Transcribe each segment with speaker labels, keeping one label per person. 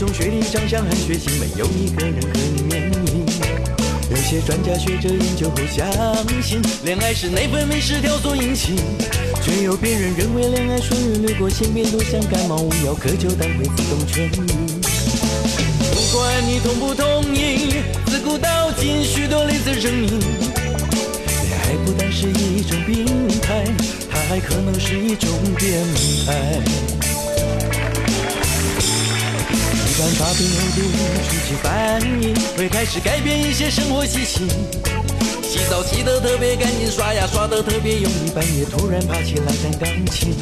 Speaker 1: 年，职业体重学历长相和血型，没有一个人和你免疫。有些专家学者研究后相信，恋爱是内分泌失调所引起，却有别人认为恋爱属于掠过性别都像感冒，无药可救但会自动痊愈。不管你同不同意，自古到今许多类似声音，恋爱不单是一种病态，它还可能是一种变态。突然发病后的初期反应会开始改变一些生活习性，洗澡洗得特别干净，刷牙刷得特别用力，半夜突然爬起来弹钢琴。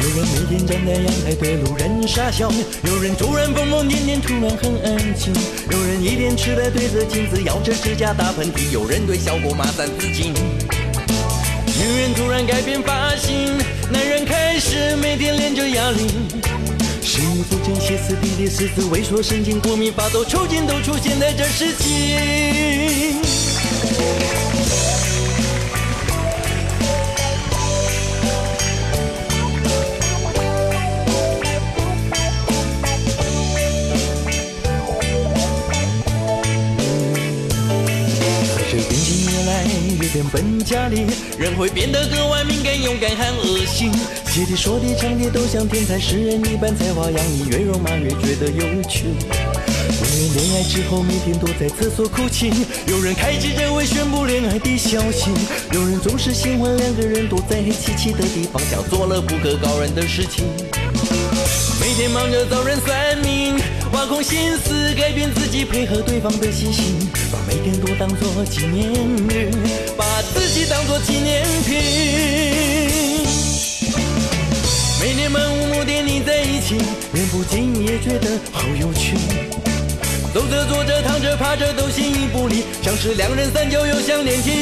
Speaker 1: 有人每天站在阳台对路人傻笑，有人突然疯疯癫癫，突然很安静。有人一脸痴呆对着镜子咬着指甲打喷嚏，有人对效果骂三字经。女人突然改变发型，男人开始每天练着哑铃。正歇斯底里、狮子萎缩、神经过敏、发抖、抽筋，都出现在这世界。家里，人会变得格外敏感、勇敢和恶心。写的说的唱的都像天才诗人一般才华洋溢，越肉麻越觉得有趣。有人恋爱之后每天躲在厕所哭泣，有人开记者会宣布恋爱的消息，有人总是喜欢两个人躲在黑漆漆的地方，想做了不可告人的事情。每天忙着找人算命，挖空心思改变自己，配合对方的习性，把每天都当作纪念日，把自己当做纪念品。每天漫无目的腻在一起，人不经意也觉得好有趣。走着坐着躺着趴着都形影不离，像是两人三角又像连体婴。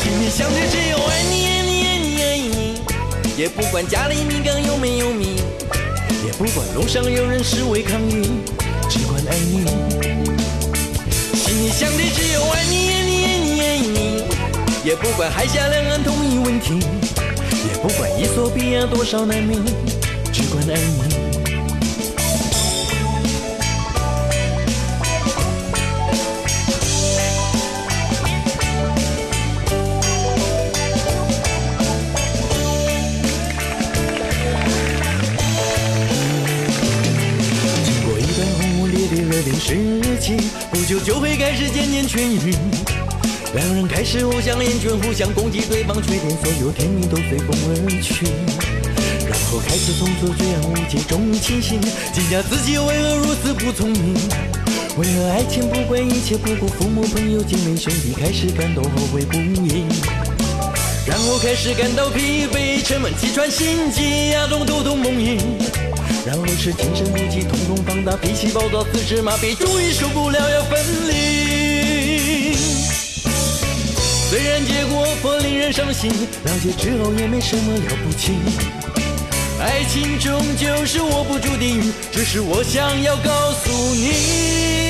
Speaker 1: 心里想的只有爱你爱你爱你爱你，也不管家里米缸有没有米，也不管路上有人示威抗议，只管爱你。心里想也不管海峡两岸统一问题。也不管伊索比亚多少难民，只管爱你。经过一段轰轰烈烈热恋时期，不久就会开始渐渐痊愈。两人开始互相厌倦，互相攻击对方缺点，所有甜蜜都随风而去。然后开始从此这样无解中清醒，惊讶自己为何如此不聪明。为了爱情不管一切，不顾父母朋友姐妹兄弟，开始感到后悔不已。然后开始感到疲惫，沉闷气喘心悸，牙中头痛梦呓。然后是精神不济，瞳孔放大，脾气暴躁，四肢麻痹，终于受不了要分离。虽然结果颇令人伤心，了解之后也没什么了不起。爱情终究是握不住的雨，只是我想要告诉你。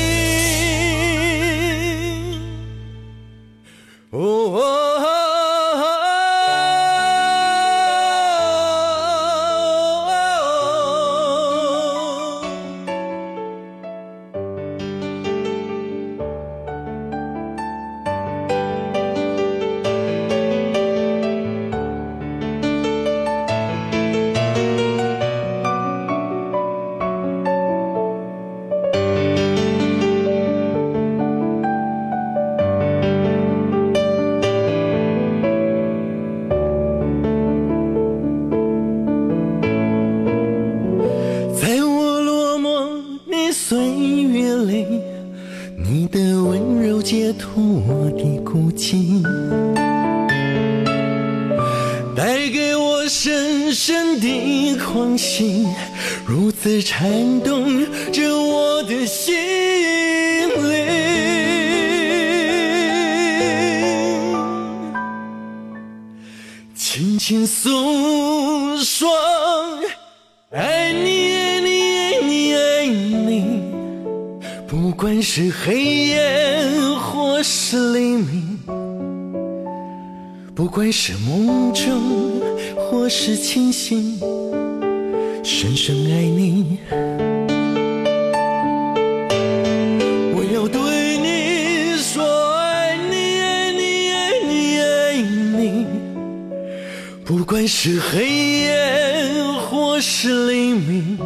Speaker 1: 轻轻诉说，爱你，爱你，爱你，爱你。不管是黑夜或是黎明，不管是梦中或是清醒，深深爱你。管是黑夜或是黎明，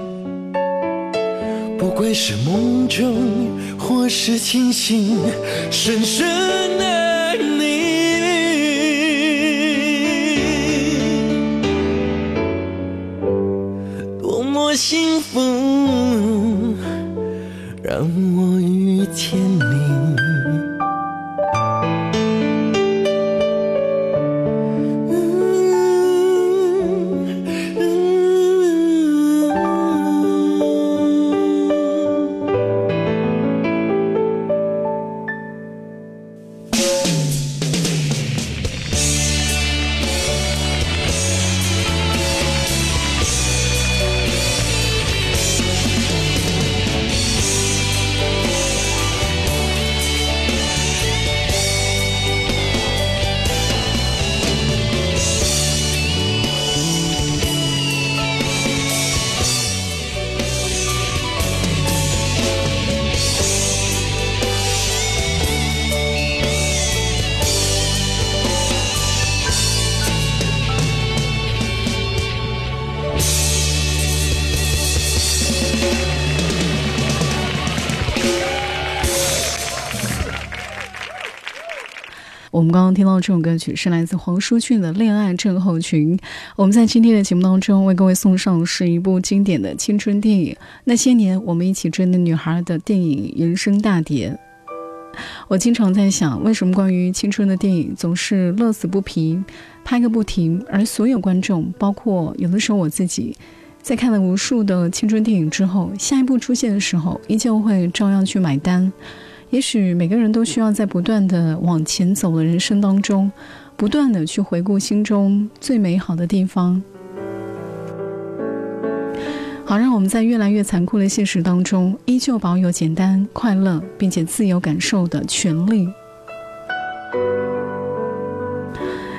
Speaker 1: 不管是梦中或是清醒，深深
Speaker 2: 听到这首歌曲是来自黄舒骏的《恋爱症候群》。我们在今天的节目当中为各位送上是一部经典的青春电影《那些年我们一起追的女孩》的电影原声大碟。我经常在想，为什么关于青春的电影总是乐此不疲，拍个不停，而所有观众，包括有的时候我自己，在看了无数的青春电影之后，下一部出现的时候，依旧会照样去买单。也许每个人都需要在不断的往前走的人生当中，不断的去回顾心中最美好的地方，好让我们在越来越残酷的现实当中，依旧保有简单、快乐并且自由感受的权利。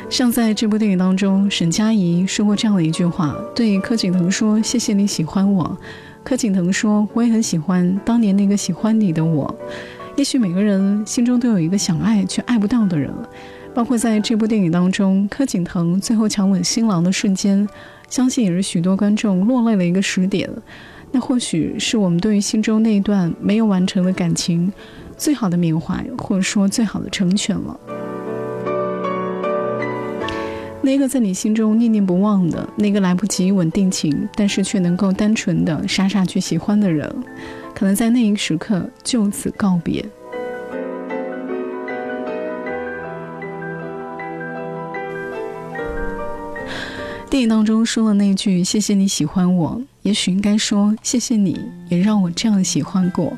Speaker 2: 像在这部电影当中，沈佳宜说过这样的一句话，对柯景腾说：“谢谢你喜欢我。”柯景腾说：“我也很喜欢当年那个喜欢你的我。”也许每个人心中都有一个想爱却爱不到的人，包括在这部电影当中，柯景腾最后强吻新郎的瞬间，相信也是许多观众落泪的一个时点。那或许是我们对于心中那一段没有完成的感情，最好的缅怀，或者说最好的成全了。那个在你心中念念不忘的，那个来不及稳定情，但是却能够单纯的傻傻去喜欢的人。可能在那一时刻就此告别。电影当中说的那句“谢谢你喜欢我”，也许应该说“谢谢你也让我这样喜欢过”。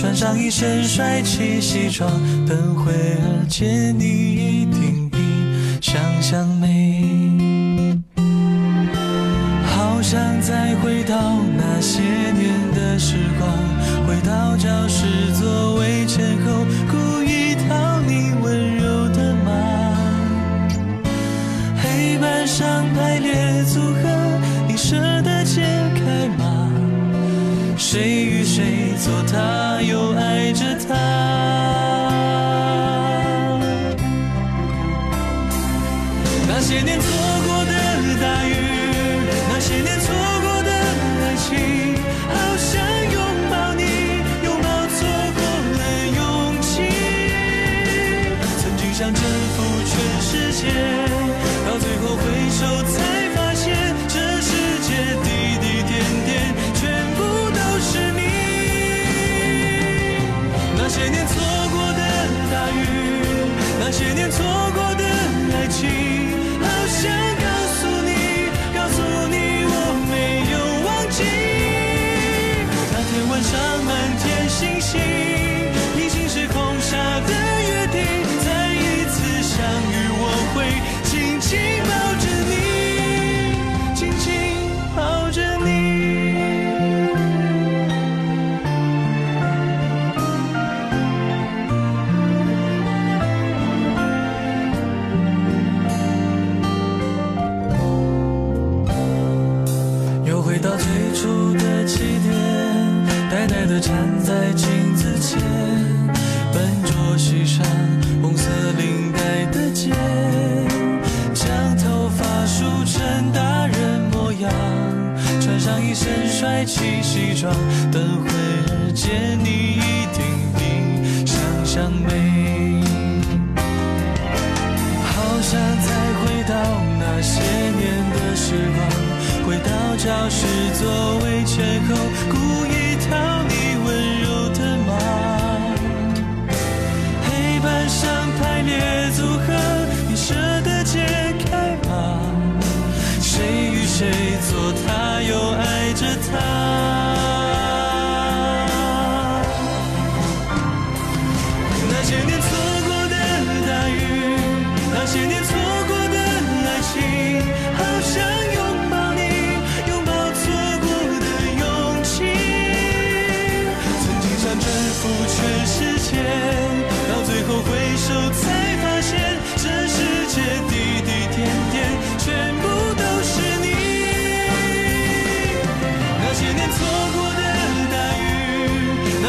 Speaker 1: 穿上一身帅气西装，等会儿见你一定比想象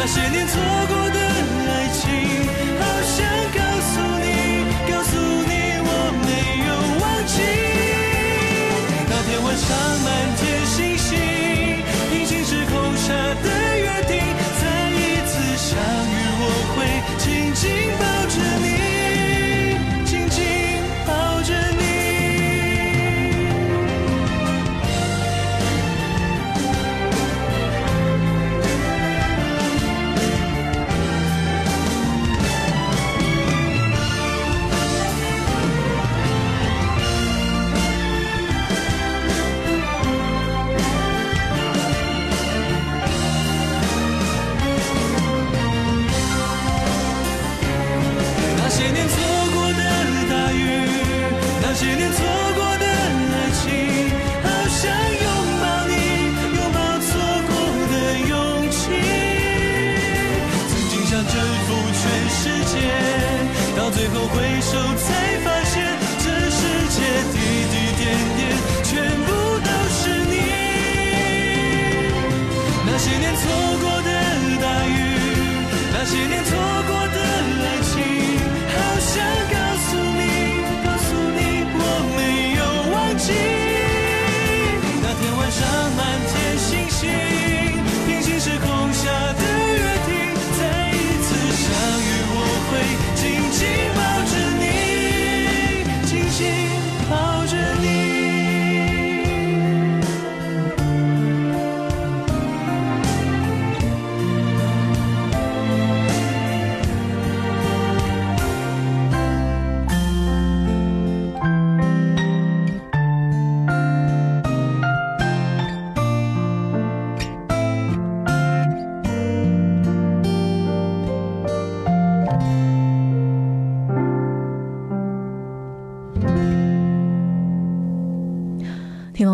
Speaker 3: 那些年错过的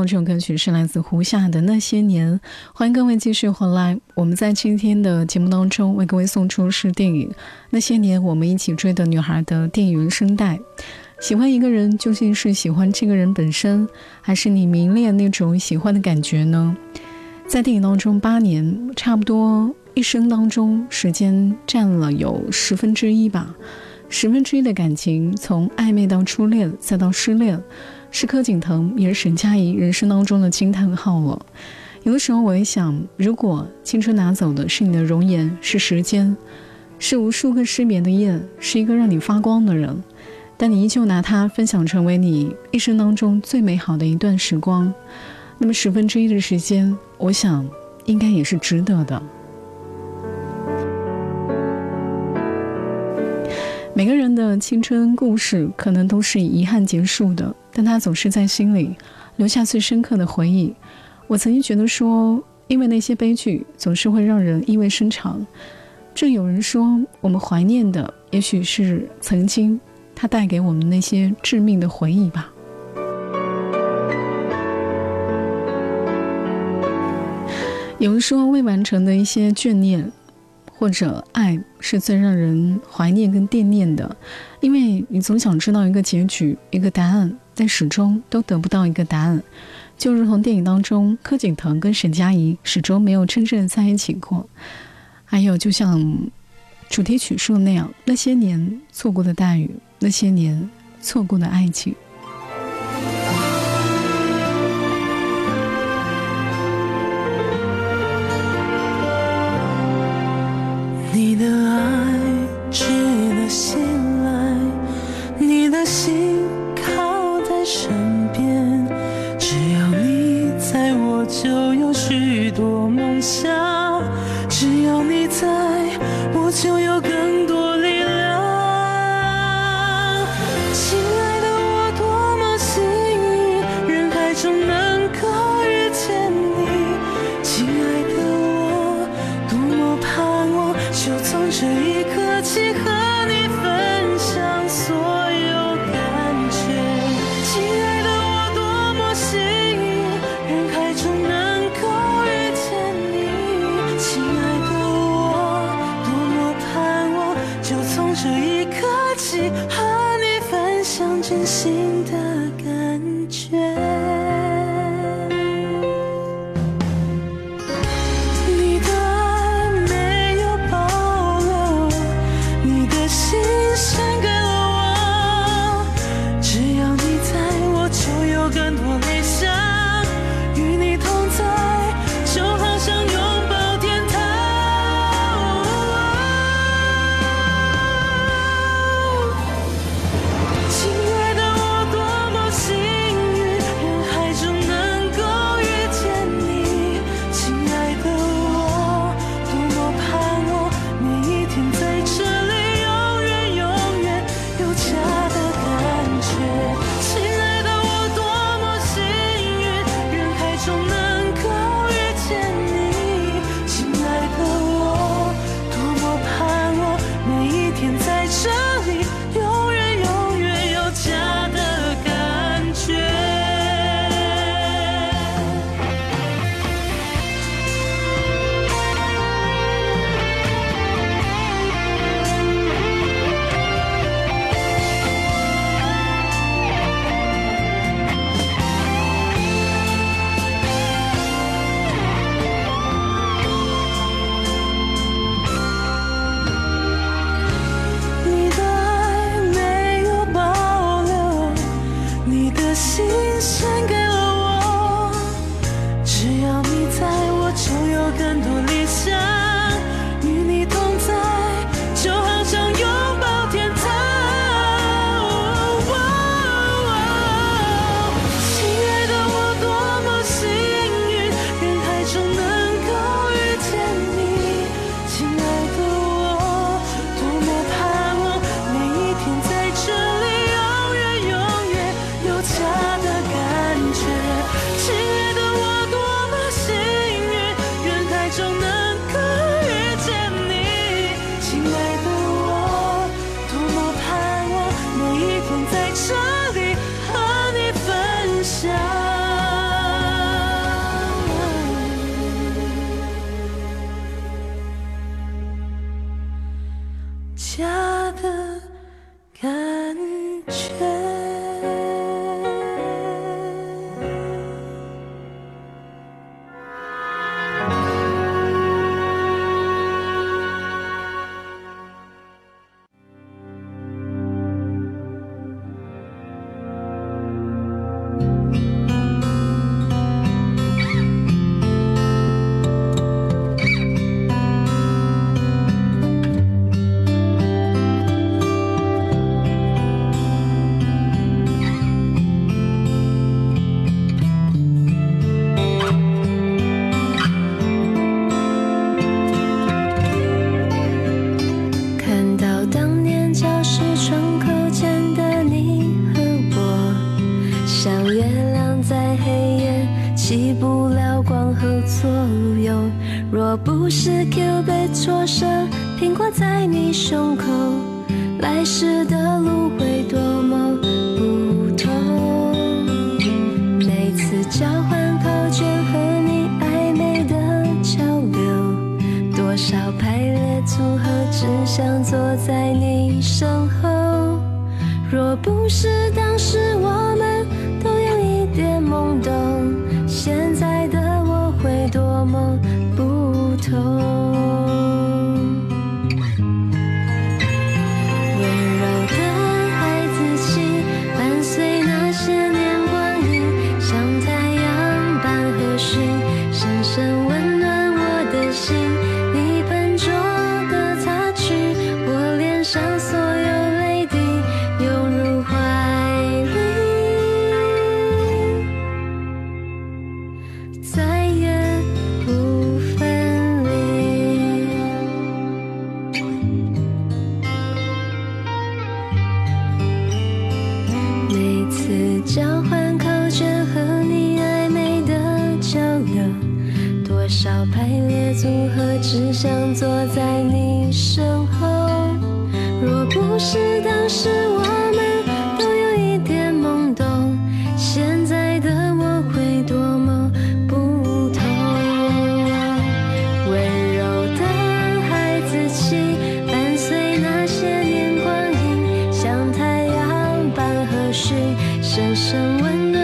Speaker 2: 这首歌曲是来自胡夏的《那些年》，欢迎各位继续回来。我们在今天的节目当中为各位送出是电影《那些年我们一起追的女孩》的电影原声带。喜欢一个人究竟是喜欢这个人本身，还是你迷恋那种喜欢的感觉呢？在电影当中，八年差不多一生当中，时间占了有十分之一吧。十分之一的感情，从暧昧到初恋，再到失恋，是柯景腾，也是沈佳宜人生当中的惊叹号了。有的时候我也想，如果青春拿走的是你的容颜，是时间，是无数个失眠的夜，是一个让你发光的人，但你依旧拿它分享成为你一生当中最美好的一段时光，那么十分之一的时间，我想应该也是值得的。每个人的青春故事可能都是以遗憾结束的，但他总是在心里留下最深刻的回忆。我曾经觉得说，因为那些悲剧总是会让人意味深长。正有人说，我们怀念的也许是曾经它带给我们那些致命的回忆吧。有人说，未完成的一些眷念。或者爱是最让人怀念跟惦念的，因为你总想知道一个结局、一个答案，但始终都得不到一个答案。就如同电影当中柯景腾跟沈佳宜始终没有真正的在一起过。还有，就像主题曲说的那样，那些年错过的大雨，那些年错过的爱情。
Speaker 3: 你的爱值得信
Speaker 4: 头。一生
Speaker 2: 温暖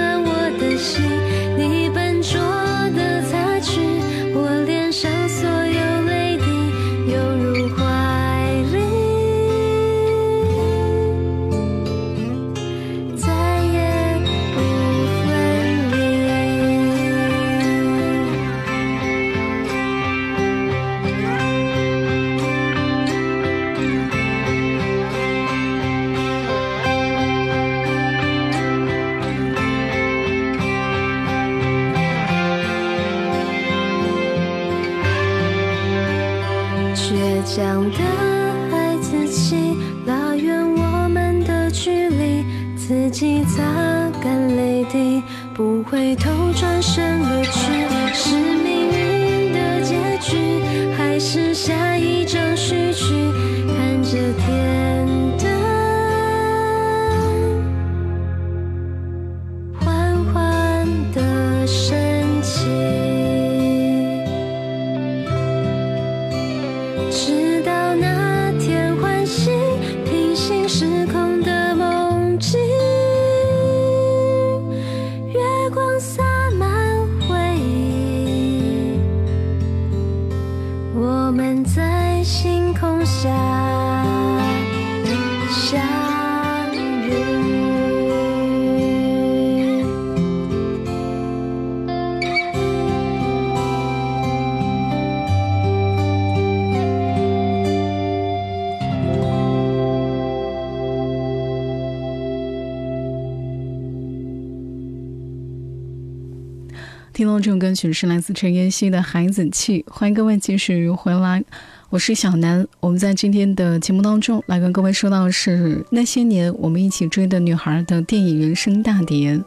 Speaker 2: 这首歌曲是来自陈妍希的《孩子气》，欢迎各位继续回来，我是小南。我们在今天的节目当中来跟各位说到是那些年我们一起追的女孩的电影人生大碟。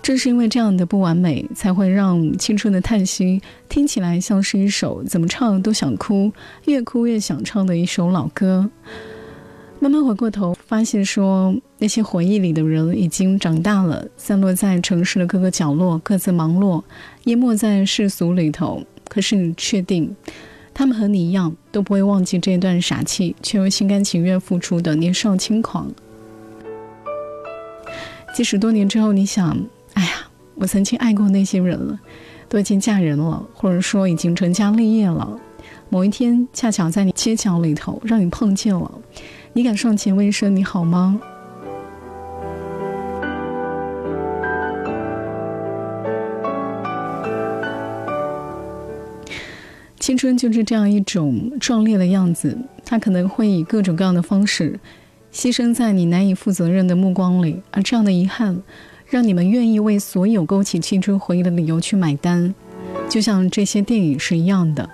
Speaker 2: 正是因为这样的不完美，才会让青春的叹息听起来像是一首怎么唱都想哭、越哭越想唱的一首老歌。慢慢回过头，发现说那些回忆里的人已经长大了，散落在城市的各个角落，各自忙碌，淹没在世俗里头。可是你确定，他们和你一样，都不会忘记这段傻气却又心甘情愿付出的年少轻狂？即使多年之后，你想，哎呀，我曾经爱过那些人了，都已经嫁人了，或者说已经成家立业了。某一天，恰巧在你街角里头，让你碰见了。你敢上前问一声你好吗？青春就是这样一种壮烈的样子，它可能会以各种各样的方式牺牲在你难以负责任的目光里，而这样的遗憾，让你们愿意为所有勾起青春回忆的理由去买单，就像这些电影是一样的。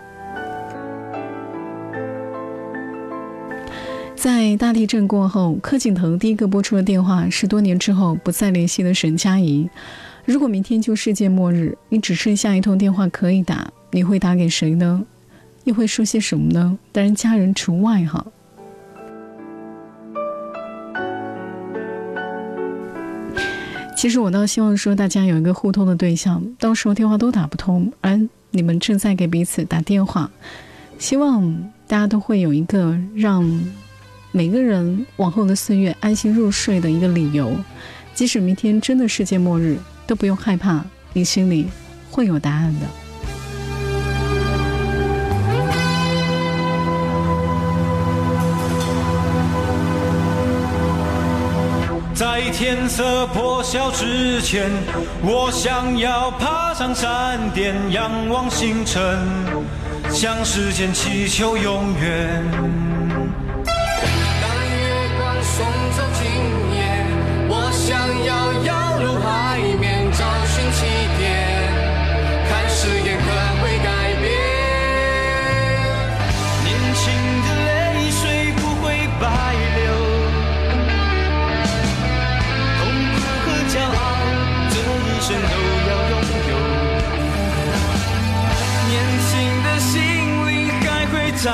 Speaker 2: 在大地震过后，柯景腾第一个拨出的电话是多年之后不再联系的沈佳宜。如果明天就世界末日，你只剩下一通电话可以打，你会打给谁呢？又会说些什么呢？当然，家人除外哈。其实我倒希望说，大家有一个互通的对象，到时候电话都打不通，而你们正在给彼此打电话，希望大家都会有一个让。每个人往后的岁月安心入睡的一个理由，即使明天真的世界末日，都不用害怕，你心里会有答案的。
Speaker 1: 在天色破晓之前，我想要爬上山巅，仰望星辰，向时间祈求永远。
Speaker 5: 遥遥入海面，找寻起点。看誓言可会改变？
Speaker 1: 年轻的泪水不会白流，痛苦和骄傲，这一生都要拥有。年轻的心里还会战。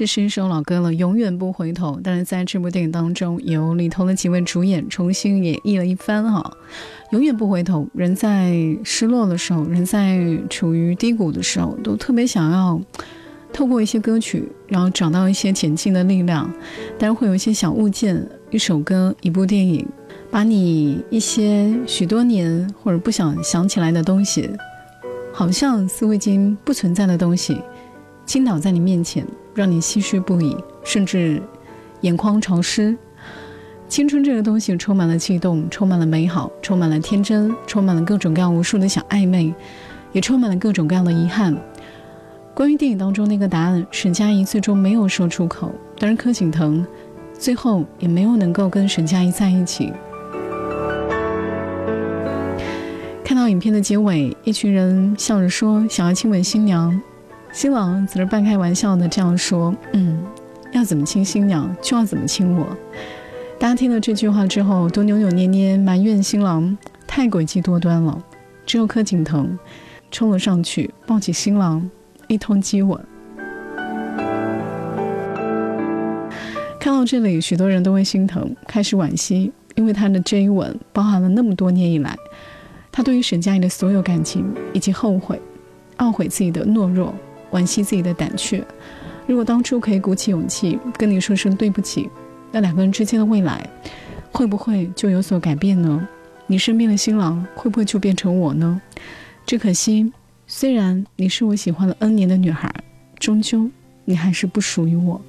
Speaker 1: 这
Speaker 2: 是一首老歌了，永远不回头。但是在这部电影当中，由里头的几位主演重新演绎了一番哈。永远不回头，人在失落的时候，人在处于低谷的时候，都特别想要透过一些歌曲，然后找到一些前进的力量。当然会有一些小物件，一首歌，一部电影，把你一些许多年或者不想想起来的东西，好像似乎已经不存在的东西，倾倒在你面前，让你唏嘘不已，甚至眼眶潮湿。青春这个东西充满了悸动，充满了美好，充满了天真，充满了各种各样无数的小暧昧，也充满了各种各样的遗憾。关于电影当中那个答案，沈佳宜最终没有说出口，当然柯景腾最后也没有能够跟沈佳宜在一起。看到影片的结尾，一群人笑着说想要亲吻新娘，新郎则是半开玩笑的这样说：“嗯，要怎么亲新娘就要怎么亲我。”大家听了这句话之后，都扭扭捏捏埋怨新郎太诡计多端了。只有柯景腾冲了上去，抱起新郎，一通激吻。看到这里，许多人都会心疼，开始惋惜，因为他的这一吻包含了那么多年以来，他对于沈佳宜的所有感情，以及后悔、懊悔自己的懦弱，惋惜自己的胆怯。如果当初可以鼓起勇气跟你说声对不起，那两个人之间的未来，会不会就有所改变呢？你身边的新郎会不会就变成我呢？只可惜，虽然你是我喜欢了 N 年的女孩，终究你还是不属于我。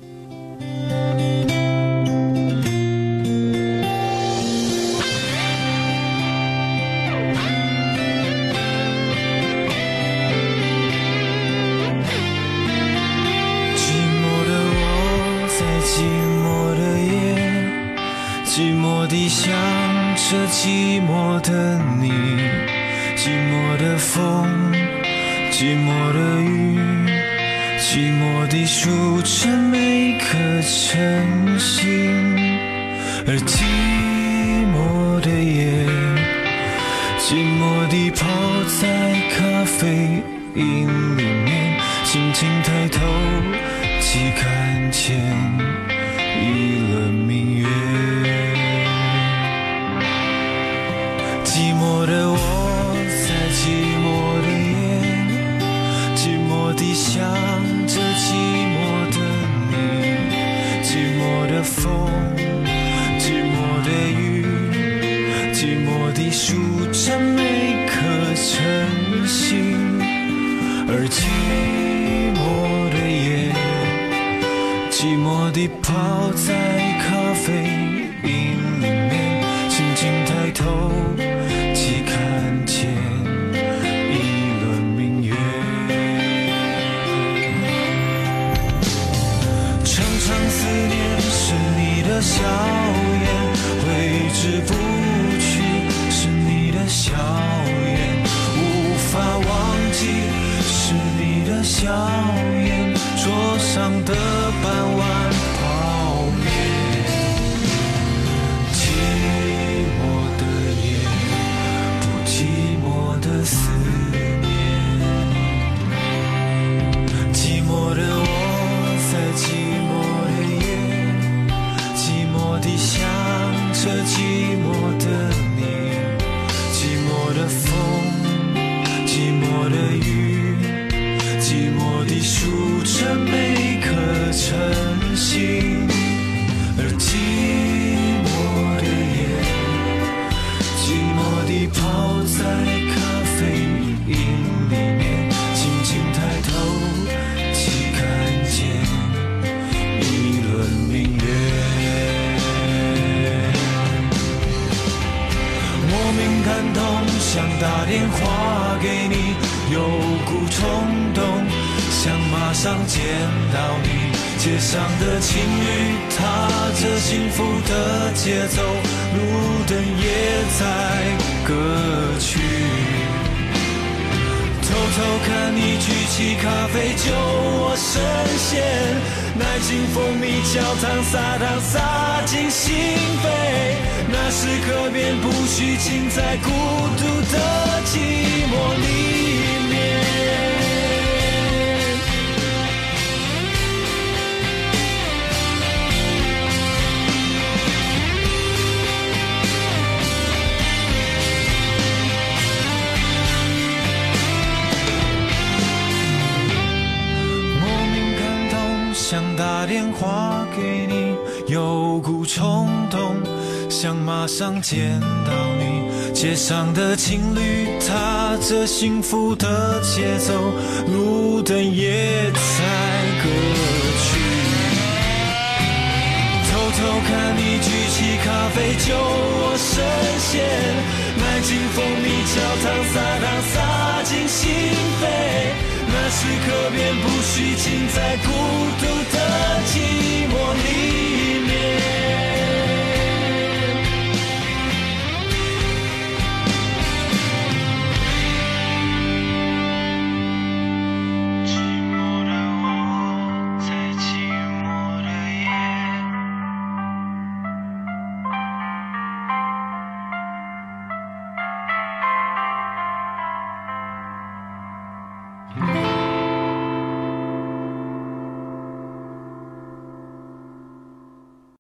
Speaker 1: 数着每颗晨星，而寂寞的夜，寂寞地泡在咖啡因里面，轻轻抬头，只看见一轮明月。常常思念是你的笑颜，挥之不耀眼桌上的傍晚虚浸在孤独的寂寞里面。莫名感动，想打电话给你，有股冲动，想马上见到你。街上的情侣踏着幸福的节奏，路灯也在歌曲。偷偷看你举起咖啡就我深陷，买进蜂蜜焦糖撒糖撒进心扉。那时刻便不虚浸在孤独的寂寞里